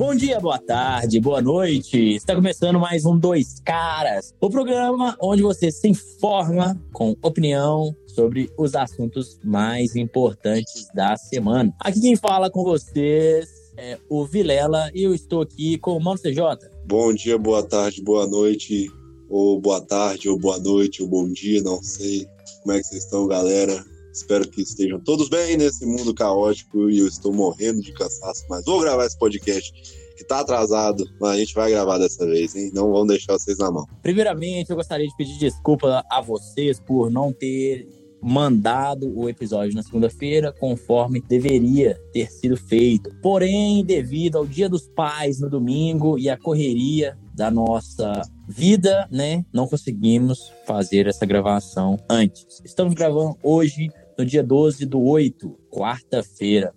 Bom dia, boa tarde, boa noite. Está começando mais um Dois Caras, o programa onde você se informa com opinião sobre os assuntos mais importantes da semana. Aqui quem fala com vocês é o Vilela e eu estou aqui com o Mano CJ. Bom dia, boa tarde, boa noite, ou boa tarde, ou boa noite, ou bom dia, não sei. Como é que vocês estão, galera? Espero que estejam todos bem nesse mundo caótico e eu estou morrendo de cansaço, mas vou gravar esse podcast que tá atrasado, mas a gente vai gravar dessa vez, hein? Não vamos deixar vocês na mão. Primeiramente, eu gostaria de pedir desculpa a vocês por não ter mandado o episódio na segunda-feira, conforme deveria ter sido feito. Porém, devido ao Dia dos Pais no domingo e a correria da nossa vida, né, não conseguimos fazer essa gravação antes. Estamos gravando hoje, no dia 12 do 8, quarta-feira.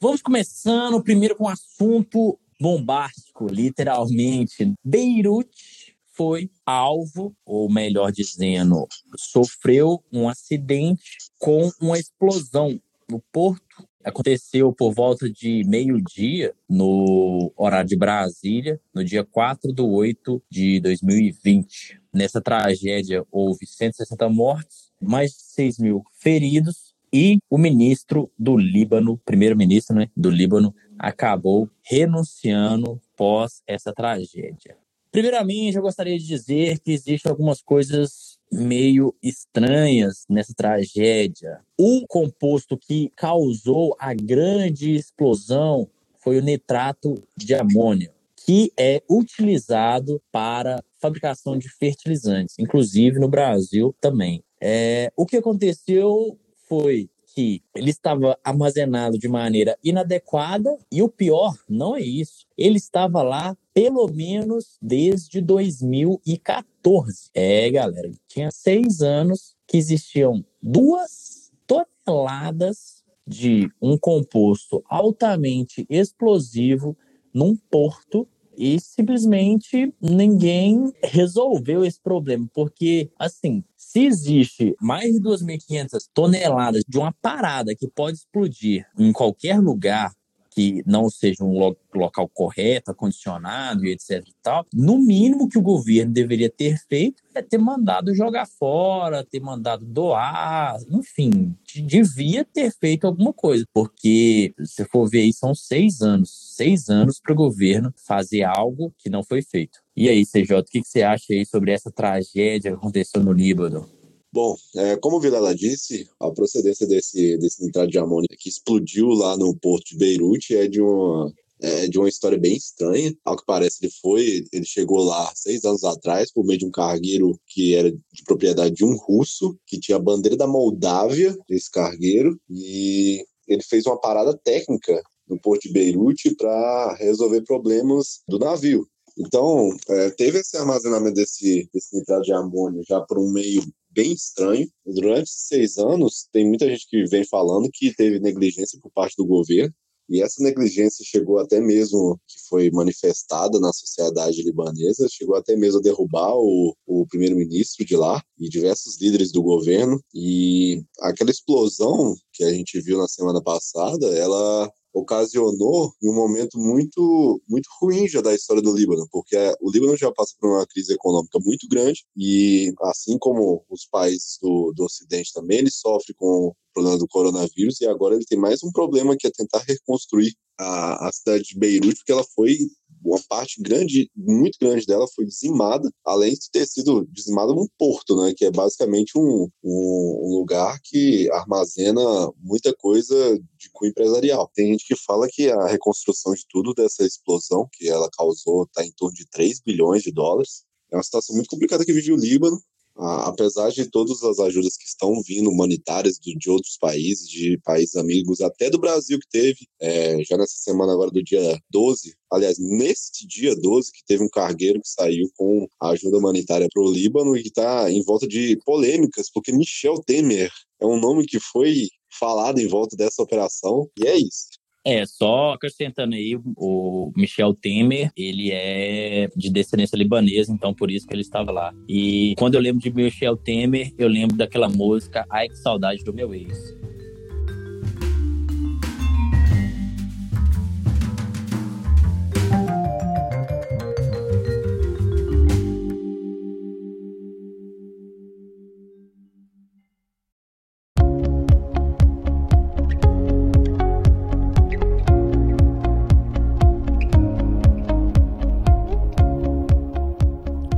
Vamos começando primeiro com um assunto bombástico, literalmente. Beirute foi alvo, ou melhor dizendo, sofreu um acidente com uma explosão no porto. Aconteceu por volta de meio-dia, no horário de Brasília, no dia 4 de 8 de 2020. Nessa tragédia, houve 160 mortes, mais de 6 mil feridos, e o ministro do Líbano, primeiro-ministro né, do Líbano, acabou renunciando pós essa tragédia. Primeiramente, eu gostaria de dizer que existem algumas coisas meio estranhas nessa tragédia. O composto que causou a grande explosão foi o nitrato de amônio, que é utilizado para fabricação de fertilizantes, inclusive no Brasil também. É, o que aconteceu foi que ele estava armazenado de maneira inadequada e o pior não é isso. Ele estava lá pelo menos desde 2014. É, galera, tinha seis anos que existiam duas toneladas de um composto altamente explosivo num porto e simplesmente ninguém resolveu esse problema, porque assim, se existe mais de 2.500 toneladas de uma parada que pode explodir em qualquer lugar que não seja um lo local correto, acondicionado e etc e tal, no mínimo que o governo deveria ter feito é ter mandado jogar fora, ter mandado doar, enfim, devia ter feito alguma coisa, porque se for ver aí são seis anos, seis anos para o governo fazer algo que não foi feito. E aí, CJ, o que, que você acha aí sobre essa tragédia que aconteceu no Líbano? Bom, é, como o Vilela disse, a procedência desse, desse nitrato de amônia que explodiu lá no porto de Beirute é de uma, é de uma história bem estranha. Ao que parece, ele foi, ele chegou lá seis anos atrás por meio de um cargueiro que era de propriedade de um russo, que tinha a bandeira da Moldávia, esse cargueiro, e ele fez uma parada técnica no porto de Beirute para resolver problemas do navio. Então, é, teve esse armazenamento desse, desse nitrato de amônio já por um meio bem estranho. Durante seis anos, tem muita gente que vem falando que teve negligência por parte do governo, e essa negligência chegou até mesmo, que foi manifestada na sociedade libanesa, chegou até mesmo a derrubar o, o primeiro-ministro de lá e diversos líderes do governo. E aquela explosão que a gente viu na semana passada, ela ocasionou em um momento muito muito ruim já da história do Líbano, porque o Líbano já passa por uma crise econômica muito grande e assim como os países do, do Ocidente também, ele sofre com o problema do coronavírus e agora ele tem mais um problema que é tentar reconstruir a, a cidade de Beirute, porque ela foi uma parte grande, muito grande dela foi dizimada, além de ter sido dizimada num porto, né, que é basicamente um, um, um lugar que armazena muita coisa de cunho empresarial. Tem gente que fala que a reconstrução de tudo dessa explosão que ela causou está em torno de 3 bilhões de dólares. É uma situação muito complicada que vive o Líbano, apesar de todas as ajudas que estão vindo humanitárias de outros países, de países amigos, até do Brasil que teve, é, já nessa semana agora do dia 12, aliás, neste dia 12, que teve um cargueiro que saiu com ajuda humanitária para o Líbano e que está em volta de polêmicas, porque Michel Temer é um nome que foi falado em volta dessa operação, e é isso. É, só acrescentando aí, o Michel Temer, ele é de descendência libanesa, então por isso que ele estava lá. E quando eu lembro de Michel Temer, eu lembro daquela música Ai que saudade do meu ex.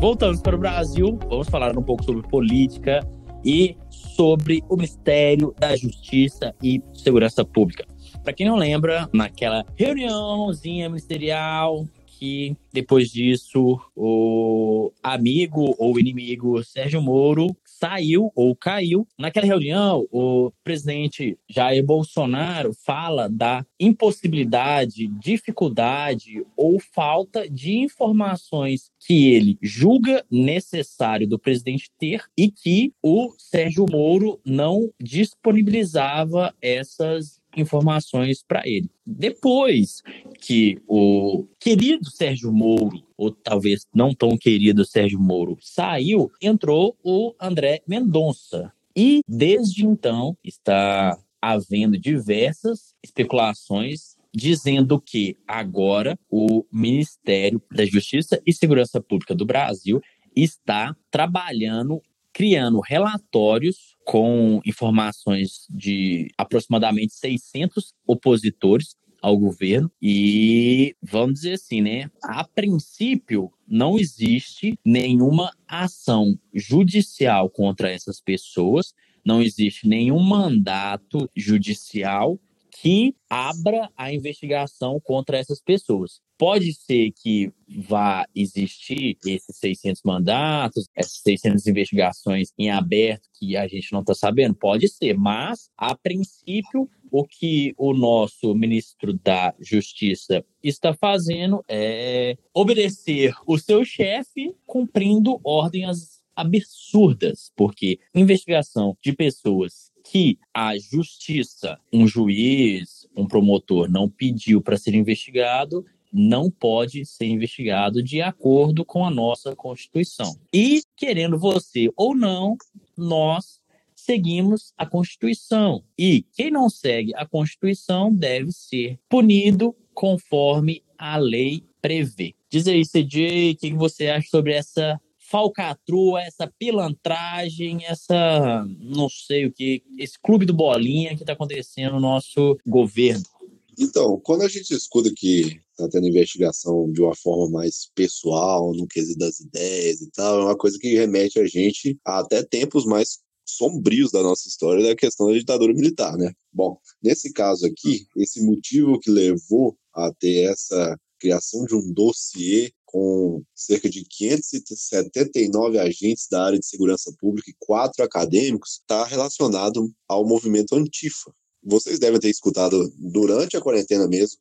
Voltamos para o Brasil, vamos falar um pouco sobre política e sobre o Ministério da Justiça e Segurança Pública. Para quem não lembra, naquela reuniãozinha ministerial que depois disso o amigo ou inimigo Sérgio Moro saiu ou caiu. Naquela reunião, o presidente Jair Bolsonaro fala da impossibilidade, dificuldade ou falta de informações que ele julga necessário do presidente ter e que o Sérgio Moro não disponibilizava essas informações para ele. Depois que o querido Sérgio Moro, ou talvez não tão querido Sérgio Moro, saiu, entrou o André Mendonça. E desde então está havendo diversas especulações dizendo que agora o Ministério da Justiça e Segurança Pública do Brasil está trabalhando criando relatórios com informações de aproximadamente 600 opositores ao governo e vamos dizer assim, né? A princípio não existe nenhuma ação judicial contra essas pessoas, não existe nenhum mandato judicial que abra a investigação contra essas pessoas. Pode ser que vá existir esses 600 mandatos, essas 600 investigações em aberto que a gente não está sabendo? Pode ser, mas, a princípio, o que o nosso ministro da Justiça está fazendo é obedecer o seu chefe cumprindo ordens absurdas, porque investigação de pessoas que a justiça, um juiz, um promotor não pediu para ser investigado, não pode ser investigado de acordo com a nossa Constituição. E, querendo você ou não, nós seguimos a Constituição. E quem não segue a Constituição deve ser punido conforme a lei prevê. Diz aí, CJ, o que você acha sobre essa falcatrua, essa pilantragem, essa não sei o que, esse clube do bolinha que está acontecendo no nosso governo? Então, quando a gente escuta que está tendo investigação de uma forma mais pessoal, no quesito das ideias e tal, é uma coisa que remete a gente a até tempos mais sombrios da nossa história da questão da ditadura militar, né? Bom, nesse caso aqui, esse motivo que levou a ter essa criação de um dossiê com cerca de 579 agentes da área de segurança pública e quatro acadêmicos, está relacionado ao movimento Antifa, vocês devem ter escutado durante a quarentena mesmo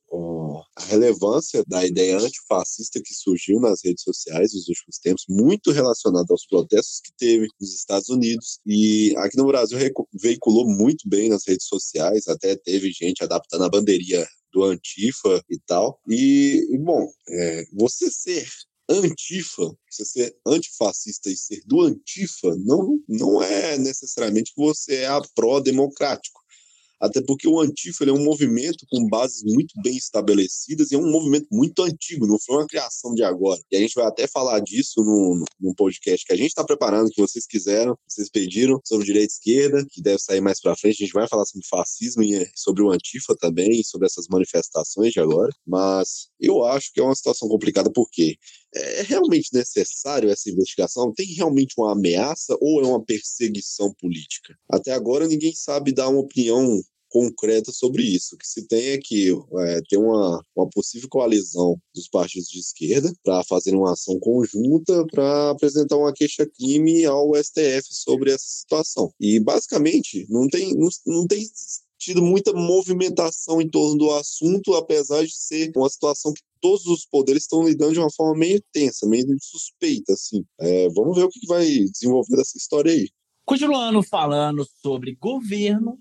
a relevância da ideia antifascista que surgiu nas redes sociais nos últimos tempos, muito relacionada aos protestos que teve nos Estados Unidos. E aqui no Brasil veiculou muito bem nas redes sociais, até teve gente adaptando a bandeirinha do Antifa e tal. E, bom, é, você ser antifa, você ser antifascista e ser do antifa, não, não é necessariamente que você é pró-democrático até porque o Antifa é um movimento com bases muito bem estabelecidas e é um movimento muito antigo, não foi uma criação de agora. E a gente vai até falar disso no, no podcast que a gente está preparando, que vocês quiseram, vocês pediram, sobre direita e esquerda, que deve sair mais para frente. A gente vai falar sobre fascismo e sobre o Antifa também, sobre essas manifestações de agora. Mas eu acho que é uma situação complicada porque é realmente necessário essa investigação? Tem realmente uma ameaça ou é uma perseguição política? Até agora ninguém sabe dar uma opinião concreta sobre isso. O que se tem é que é, tem uma, uma possível coalizão dos partidos de esquerda para fazer uma ação conjunta para apresentar uma queixa-crime ao STF sobre essa situação. E basicamente não tem, não, não tem tido muita movimentação em torno do assunto, apesar de ser uma situação que todos os poderes estão lidando de uma forma meio tensa, meio suspeita, assim. É, vamos ver o que vai desenvolver dessa história aí. Continuando falando sobre governo,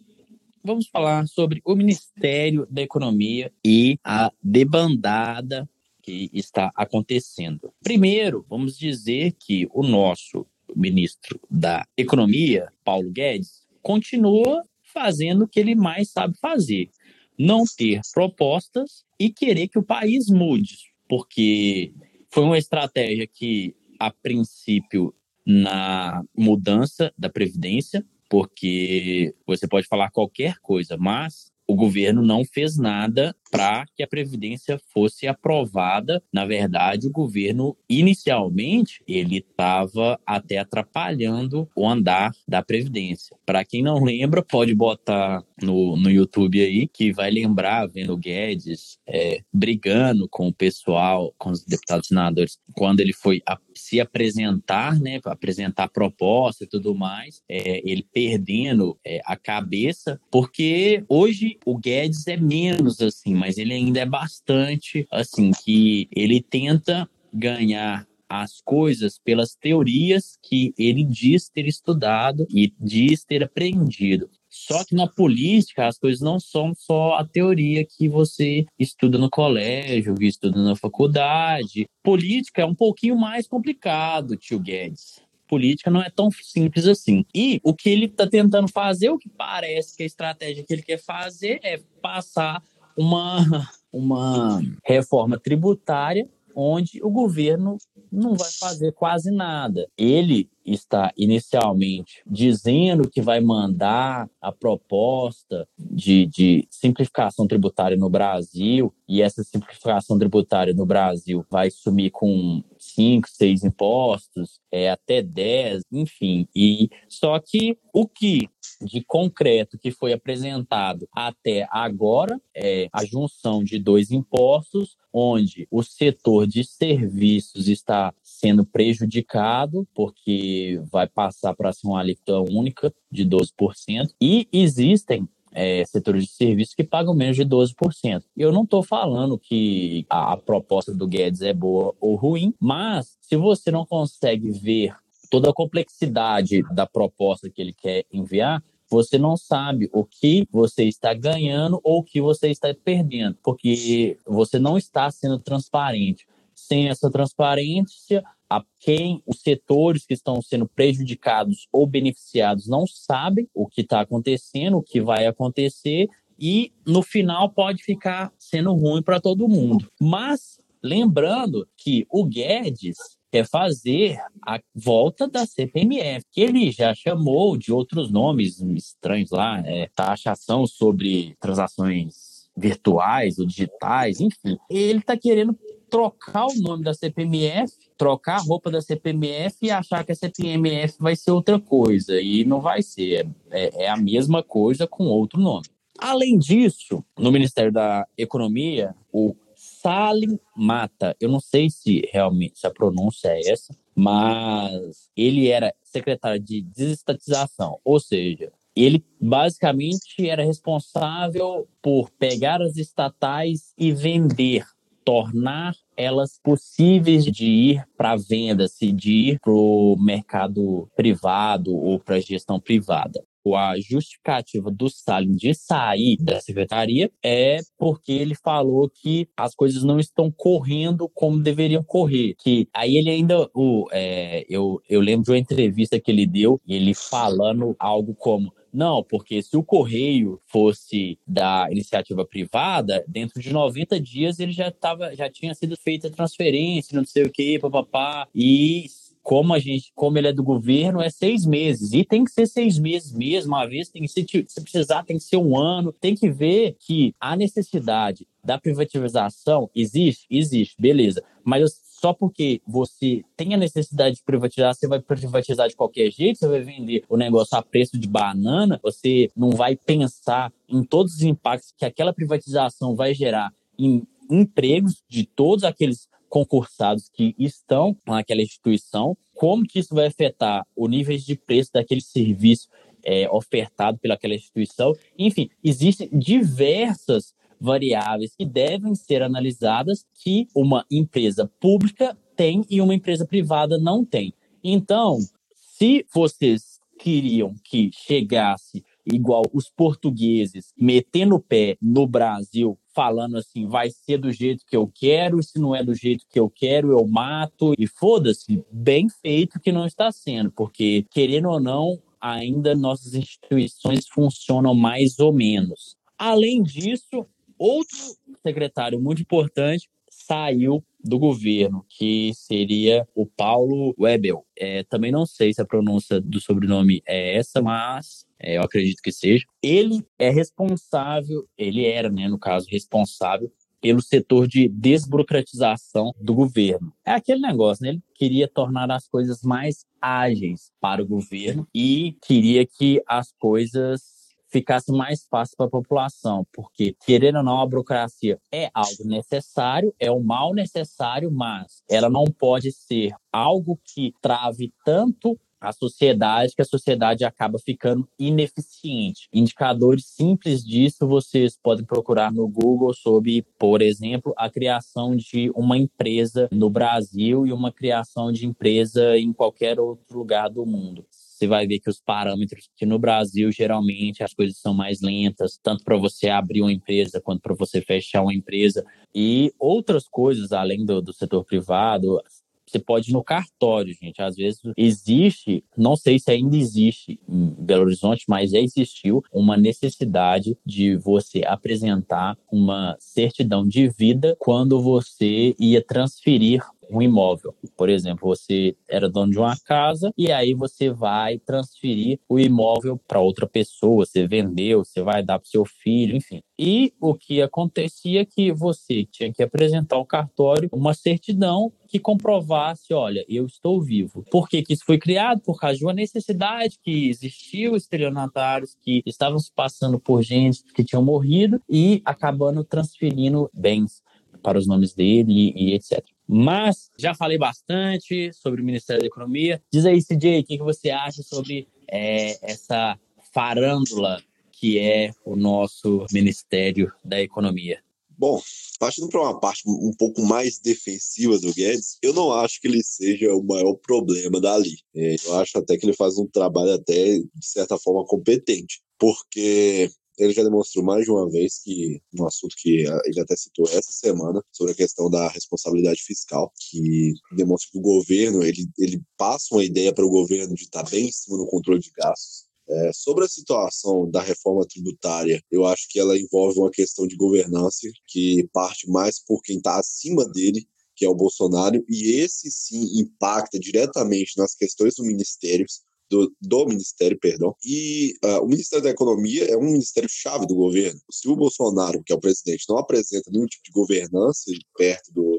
vamos falar sobre o Ministério da Economia e a debandada que está acontecendo. Primeiro, vamos dizer que o nosso ministro da Economia, Paulo Guedes, continua fazendo o que ele mais sabe fazer, não ter propostas e querer que o país mude, porque foi uma estratégia que, a princípio, na mudança da Previdência, porque você pode falar qualquer coisa, mas o governo não fez nada para que a previdência fosse aprovada. Na verdade, o governo inicialmente ele estava até atrapalhando o andar da previdência. Para quem não lembra, pode botar no, no YouTube aí que vai lembrar vendo o Guedes é, brigando com o pessoal, com os deputados senadores, quando ele foi a, se apresentar, né, apresentar proposta e tudo mais, é, ele perdendo é, a cabeça, porque hoje o Guedes é menos assim mas ele ainda é bastante assim que ele tenta ganhar as coisas pelas teorias que ele diz ter estudado e diz ter aprendido. Só que na política as coisas não são só a teoria que você estuda no colégio, que estuda na faculdade. Política é um pouquinho mais complicado, tio Guedes política não é tão simples assim. E o que ele está tentando fazer, o que parece que a estratégia que ele quer fazer é passar uma, uma reforma tributária onde o governo não vai fazer quase nada. Ele está inicialmente dizendo que vai mandar a proposta de, de simplificação tributária no Brasil, e essa simplificação tributária no Brasil vai sumir com cinco, seis impostos, é, até dez, enfim. E só que o que de concreto que foi apresentado até agora é a junção de dois impostos, onde o setor de serviços está sendo prejudicado, porque vai passar para ser uma alíquota única de 12%, e existem é, setores de serviços que pagam menos de 12%. Eu não estou falando que a, a proposta do Guedes é boa ou ruim, mas se você não consegue ver toda a complexidade da proposta que ele quer enviar, você não sabe o que você está ganhando ou o que você está perdendo, porque você não está sendo transparente. Sem essa transparência, a quem os setores que estão sendo prejudicados ou beneficiados não sabem o que está acontecendo, o que vai acontecer, e no final pode ficar sendo ruim para todo mundo. Mas lembrando que o Guedes quer fazer a volta da CPMF, que ele já chamou de outros nomes estranhos lá, é, taxação sobre transações virtuais ou digitais, enfim. Ele está querendo trocar o nome da CPMF, trocar a roupa da CPMF e achar que a CPMF vai ser outra coisa. E não vai ser. É, é a mesma coisa com outro nome. Além disso, no Ministério da Economia, o Salim Mata, eu não sei se realmente se a pronúncia é essa, mas ele era secretário de desestatização, ou seja, ele basicamente era responsável por pegar as estatais e vender tornar elas possíveis de ir para venda, de ir para o mercado privado ou para a gestão privada a justificativa do Stalin de sair da secretaria é porque ele falou que as coisas não estão correndo como deveriam correr. Que aí ele ainda, o, é, eu, eu lembro de uma entrevista que ele deu, ele falando algo como não, porque se o correio fosse da iniciativa privada, dentro de 90 dias ele já tava, já tinha sido feita a transferência, não sei o que, papapá. E como a gente, como ele é do governo, é seis meses. E tem que ser seis meses mesmo, uma vez, tem que ser, se precisar, tem que ser um ano. Tem que ver que a necessidade da privatização existe, existe, beleza. Mas só porque você tem a necessidade de privatizar, você vai privatizar de qualquer jeito, você vai vender o negócio a preço de banana, você não vai pensar em todos os impactos que aquela privatização vai gerar em empregos de todos aqueles concursados que estão naquela instituição, como que isso vai afetar o nível de preço daquele serviço é, ofertado pelaquela instituição. Enfim, existem diversas variáveis que devem ser analisadas que uma empresa pública tem e uma empresa privada não tem. Então, se vocês queriam que chegasse igual os portugueses metendo o pé no Brasil, falando assim, vai ser do jeito que eu quero, e se não é do jeito que eu quero, eu mato, e foda-se, bem feito que não está sendo, porque, querendo ou não, ainda nossas instituições funcionam mais ou menos. Além disso, outro secretário muito importante saiu do governo, que seria o Paulo Webel. É, também não sei se a pronúncia do sobrenome é essa, mas é, eu acredito que seja. Ele é responsável, ele era, né, no caso, responsável pelo setor de desburocratização do governo. É aquele negócio, né? Ele queria tornar as coisas mais ágeis para o governo e queria que as coisas ficasse mais fácil para a população, porque, querendo ou não, a burocracia é algo necessário, é o mal necessário, mas ela não pode ser algo que trave tanto a sociedade, que a sociedade acaba ficando ineficiente. Indicadores simples disso vocês podem procurar no Google sobre, por exemplo, a criação de uma empresa no Brasil e uma criação de empresa em qualquer outro lugar do mundo você vai ver que os parâmetros que no Brasil geralmente as coisas são mais lentas, tanto para você abrir uma empresa quanto para você fechar uma empresa e outras coisas além do, do setor privado, você pode ir no cartório, gente. Às vezes existe, não sei se ainda existe em Belo Horizonte, mas já existiu uma necessidade de você apresentar uma certidão de vida quando você ia transferir um imóvel. Por exemplo, você era dono de uma casa e aí você vai transferir o imóvel para outra pessoa, você vendeu, você vai dar para seu filho, enfim. E o que acontecia é que você tinha que apresentar ao cartório uma certidão que comprovasse, olha, eu estou vivo. Por que, que isso foi criado? Por causa de uma necessidade que existiu estelionatários que estavam se passando por gente que tinham morrido e acabando transferindo bens para os nomes dele e, etc. Mas já falei bastante sobre o Ministério da Economia. Diz aí, CJ, o que, que você acha sobre é, essa farândula que é o nosso Ministério da Economia? Bom, partindo para uma parte um pouco mais defensiva do Guedes, eu não acho que ele seja o maior problema dali. É, eu acho até que ele faz um trabalho até, de certa forma, competente. Porque ele já demonstrou mais de uma vez que um assunto que ah, ele até citou essa semana sobre a questão da responsabilidade fiscal, que demonstra que o governo ele, ele passa uma ideia para o governo de estar bem em cima no controle de gastos. É, sobre a situação da reforma tributária, eu acho que ela envolve uma questão de governança que parte mais por quem está acima dele, que é o Bolsonaro, e esse sim impacta diretamente nas questões dos ministérios, do, do Ministério, perdão. E uh, o Ministério da Economia é um ministério chave do governo. Se o Bolsonaro, que é o presidente, não apresenta nenhum tipo de governança perto do,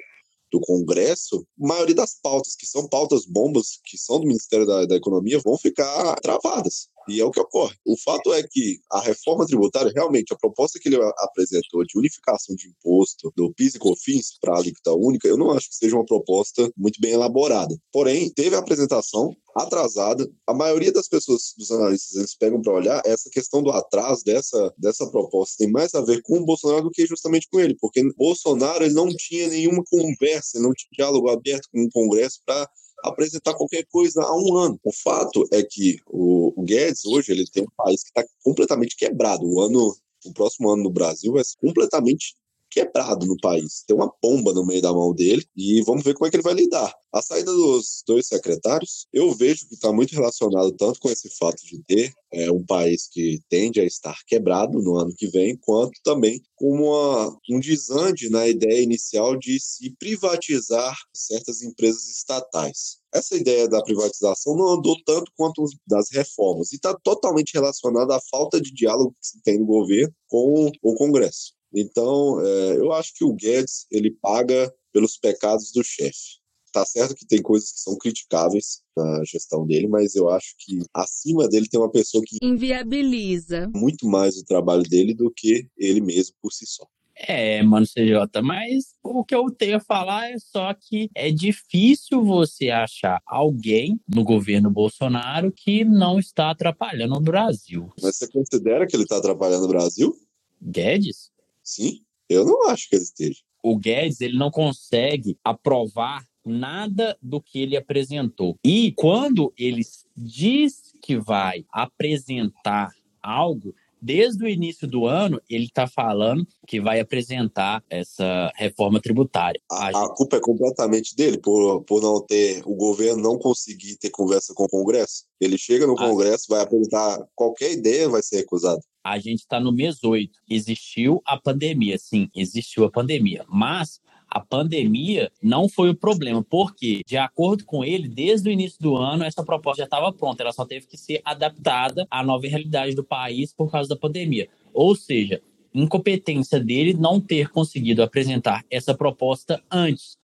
do Congresso, a maioria das pautas, que são pautas bombas, que são do Ministério da, da Economia, vão ficar travadas. E é o que ocorre. O fato é que a reforma tributária, realmente, a proposta que ele apresentou de unificação de imposto do PIS e COFINS para a alíquota única, eu não acho que seja uma proposta muito bem elaborada. Porém, teve a apresentação atrasada. A maioria das pessoas, dos analistas, eles pegam para olhar essa questão do atraso dessa, dessa proposta tem mais a ver com o Bolsonaro do que justamente com ele, porque Bolsonaro ele não tinha nenhuma conversa, não tinha diálogo aberto com o Congresso para apresentar qualquer coisa há um ano. O fato é que o, Guedes hoje ele tem um país que está completamente quebrado. O ano, o próximo ano no Brasil vai ser completamente quebrado no país. Tem uma pomba no meio da mão dele e vamos ver como é que ele vai lidar. A saída dos dois secretários, eu vejo que está muito relacionado tanto com esse fato de ter é, um país que tende a estar quebrado no ano que vem, quanto também com uma, um desande na ideia inicial de se privatizar certas empresas estatais. Essa ideia da privatização não andou tanto quanto das reformas e está totalmente relacionada à falta de diálogo que se tem no governo com o Congresso. Então, é, eu acho que o Guedes ele paga pelos pecados do chefe. Tá certo que tem coisas que são criticáveis na gestão dele, mas eu acho que acima dele tem uma pessoa que inviabiliza muito mais o trabalho dele do que ele mesmo por si só. É, mano, CJ, mas o que eu tenho a falar é só que é difícil você achar alguém no governo Bolsonaro que não está atrapalhando o Brasil. Mas você considera que ele está atrapalhando o Brasil? Guedes? Sim, eu não acho que ele esteja. O Guedes ele não consegue aprovar nada do que ele apresentou. E quando ele diz que vai apresentar algo, desde o início do ano, ele está falando que vai apresentar essa reforma tributária. A, a, culpa é completamente dele por, por não ter, o governo não conseguir ter conversa com o Congresso. Ele chega no Congresso, vai apresentar qualquer ideia, vai ser recusado a gente está no mês 8. Existiu a pandemia, sim, existiu a pandemia. Mas a pandemia não foi o problema, porque, de acordo com ele, desde o início do ano, essa proposta já estava pronta, ela só teve que ser adaptada à nova realidade do país por causa da pandemia. Ou seja, incompetência dele não ter conseguido apresentar essa proposta antes.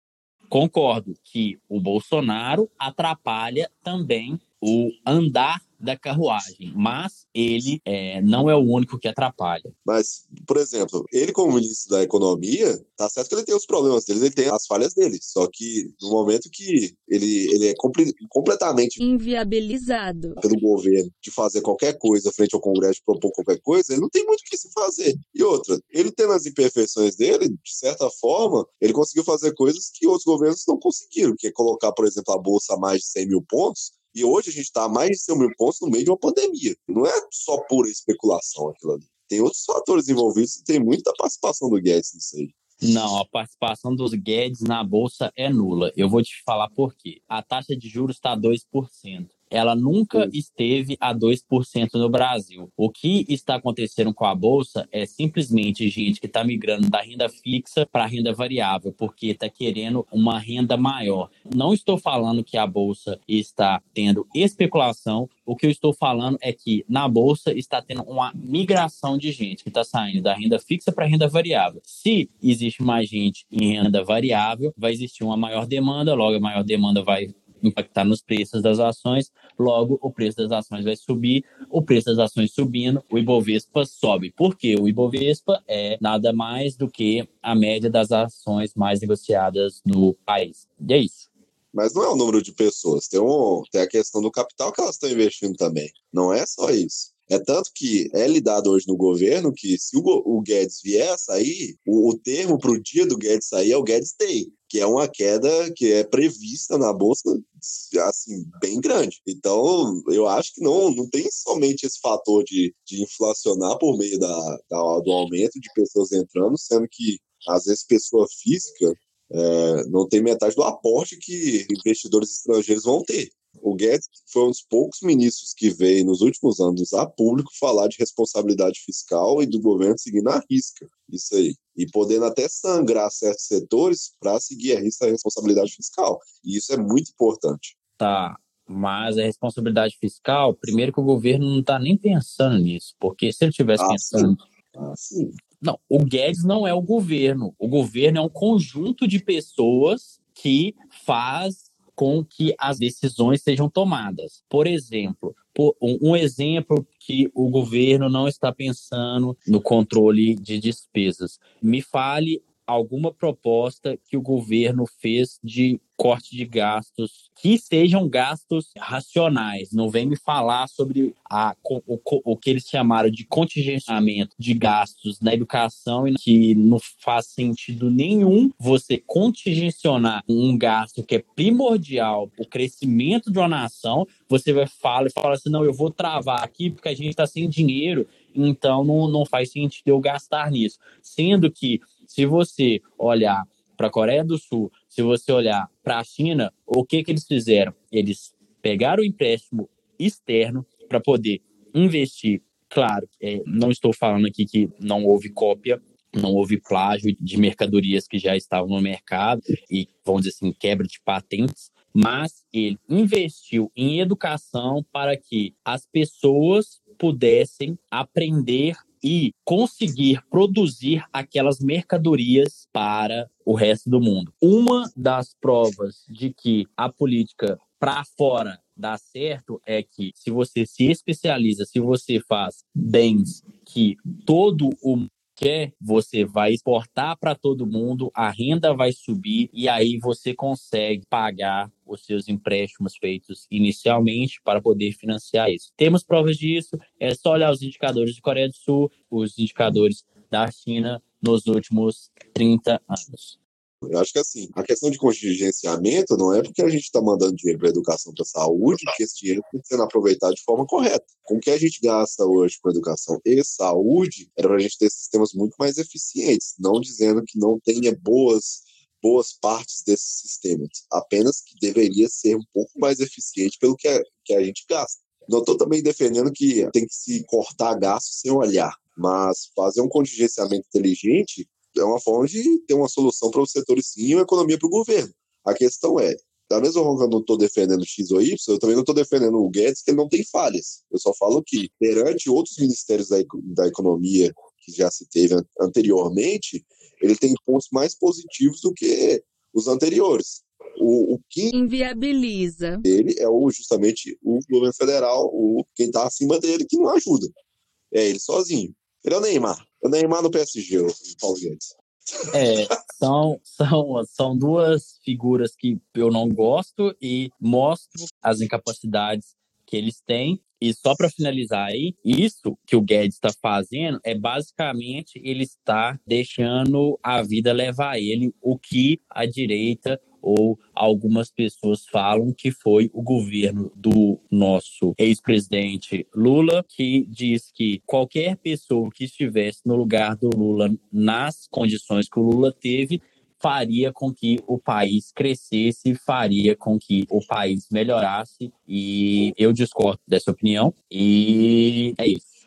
Concordo que o Bolsonaro atrapalha também o andar da carruagem, mas ele é, não é o único que atrapalha. Mas, por exemplo, ele como ministro da Economia, tá certo que ele tem os problemas dele, ele tem as falhas dele, só que no momento que ele, ele é completamente inviabilizado pelo governo de fazer qualquer coisa frente ao Congresso, de propor qualquer coisa, ele não tem muito o que se fazer. E outra, ele tendo as imperfeições dele, de certa forma, ele conseguiu fazer coisas que outros governos não conseguiram, que é colocar, por exemplo, a Bolsa a mais de 100 mil pontos, e hoje a gente está mais de 100 mil pontos no meio de uma pandemia. Não é só pura especulação aquilo ali. Tem outros fatores envolvidos e tem muita participação do Guedes nisso aí. Não, a participação dos Guedes na Bolsa é nula. Eu vou te falar por quê. A taxa de juros está 2% ela nunca esteve a 2% no Brasil. O que está acontecendo com a Bolsa é simplesmente gente que está migrando da renda fixa para a renda variável, porque está querendo uma renda maior. Não estou falando que a Bolsa está tendo especulação, o que eu estou falando é que na Bolsa está tendo uma migração de gente que está saindo da renda fixa para a renda variável. Se existe mais gente em renda variável, vai existir uma maior demanda, logo a maior demanda vai impactar nos preços das ações, logo o preço das ações vai subir, o preço das ações subindo, o Ibovespa sobe. Por quê? O Ibovespa é nada mais do que a média das ações mais negociadas no país. E é isso. Mas não é o número de pessoas, tem, um, tem a questão do capital que elas estão investindo também. Não é só isso. É tanto que é lidado hoje no governo que se o, Guedes vier a sair, o, o termo para o dia do Guedes sair é o Guedes Day, que é uma queda que é prevista na Bolsa assim, bem grande. Então, eu acho que não, não tem somente esse fator de, de inflacionar por meio da, da do aumento de pessoas entrando, sendo que, às vezes, pessoa física é, não tem metade do aporte que investidores estrangeiros vão ter. O Guedes foi um dos poucos ministros que veio nos últimos anos a público falar de responsabilidade fiscal e do governo seguindo a risca isso aí. E podendo até sangrar certos setores para seguir a risca da responsabilidade fiscal. E isso é muito importante. Tá, mas a responsabilidade fiscal, primeiro que o governo não está nem pensando nisso, porque se ele tivesse ah, pensando. Sim. Ah, sim. Não, o Guedes não é o governo. O governo é um conjunto de pessoas que faz com que as decisões sejam tomadas. Por exemplo, um exemplo que o governo não está pensando no controle de despesas. Me fale alguma proposta que o governo fez de corte de gastos que sejam gastos racionais. Não vem me falar sobre a, o, o que eles chamaram de contingenciamento de gastos na educação e que não faz sentido nenhum você contingenciar um gasto que é primordial para o crescimento de uma nação. Você vai falar e fala assim: não, eu vou travar aqui porque a gente está sem dinheiro, então não, não faz sentido eu gastar nisso. Sendo que se você olhar para a Coreia do Sul, se você olhar para a China, o que, que eles fizeram? Eles pegaram o empréstimo externo para poder investir. Claro, é, não estou falando aqui que não houve cópia, não houve plágio de mercadorias que já estavam no mercado e, vamos dizer assim, quebra de patentes, mas ele investiu em educação para que as pessoas pudessem aprender e conseguir produzir aquelas mercadorias para o resto do mundo. Uma das provas de que a política para fora dá certo é que se você se especializa, se você faz bens que todo o quer, você vai exportar para todo mundo, a renda vai subir e aí você consegue pagar os seus empréstimos feitos inicialmente para poder financiar isso. Temos provas disso, é só olhar os indicadores de Coreia do Sul, os indicadores da China nos últimos 30 anos. Eu acho que assim, a questão de contingenciamento não é porque a gente está mandando dinheiro para educação, para saúde, que esse dinheiro que ser aproveitado de forma correta. Com o que a gente gasta hoje com educação e saúde, era para a gente ter sistemas muito mais eficientes, não dizendo que não tenha boas boas partes desses sistemas, apenas que deveria ser um pouco mais eficiente pelo que a, que a gente gasta. Não estou também defendendo que tem que se cortar gastos sem olhar, mas fazer um contingenciamento inteligente é uma forma de ter uma solução para os setores sim e uma economia para o governo. A questão é, da mesma forma que eu não estou defendendo X ou Y, eu também não estou defendendo o Guedes, que ele não tem falhas. Eu só falo que, perante outros ministérios da, da economia que já se teve anteriormente, ele tem pontos mais positivos do que os anteriores. O, o que inviabiliza ele é o, justamente o governo federal, o, quem está acima dele, que não ajuda. É ele sozinho. Ele é o Neymar. O Neymar no PSG, o Paulo Guedes. É, são, são, são duas figuras que eu não gosto e mostro as incapacidades que eles têm. E só para finalizar aí, isso que o Guedes está fazendo é basicamente ele está deixando a vida levar ele, o que a direita ou algumas pessoas falam que foi o governo do nosso ex-presidente Lula, que diz que qualquer pessoa que estivesse no lugar do Lula nas condições que o Lula teve faria com que o país crescesse, faria com que o país melhorasse. E eu discordo dessa opinião. E é isso.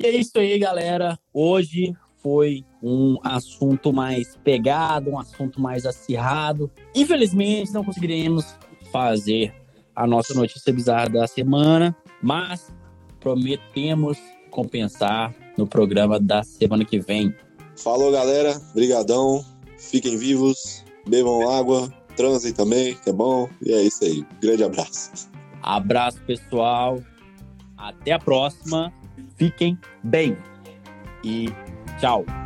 E é isso aí, galera. Hoje foi um assunto mais pegado, um assunto mais acirrado. Infelizmente, não conseguiremos fazer a nossa notícia bizarra da semana, mas prometemos compensar no programa da semana que vem. Falou, galera. Brigadão. Fiquem vivos, bebam água, transem também, que é bom. E é isso aí. Grande abraço. Abraço, pessoal. Até a próxima. Fiquem bem. E 下午。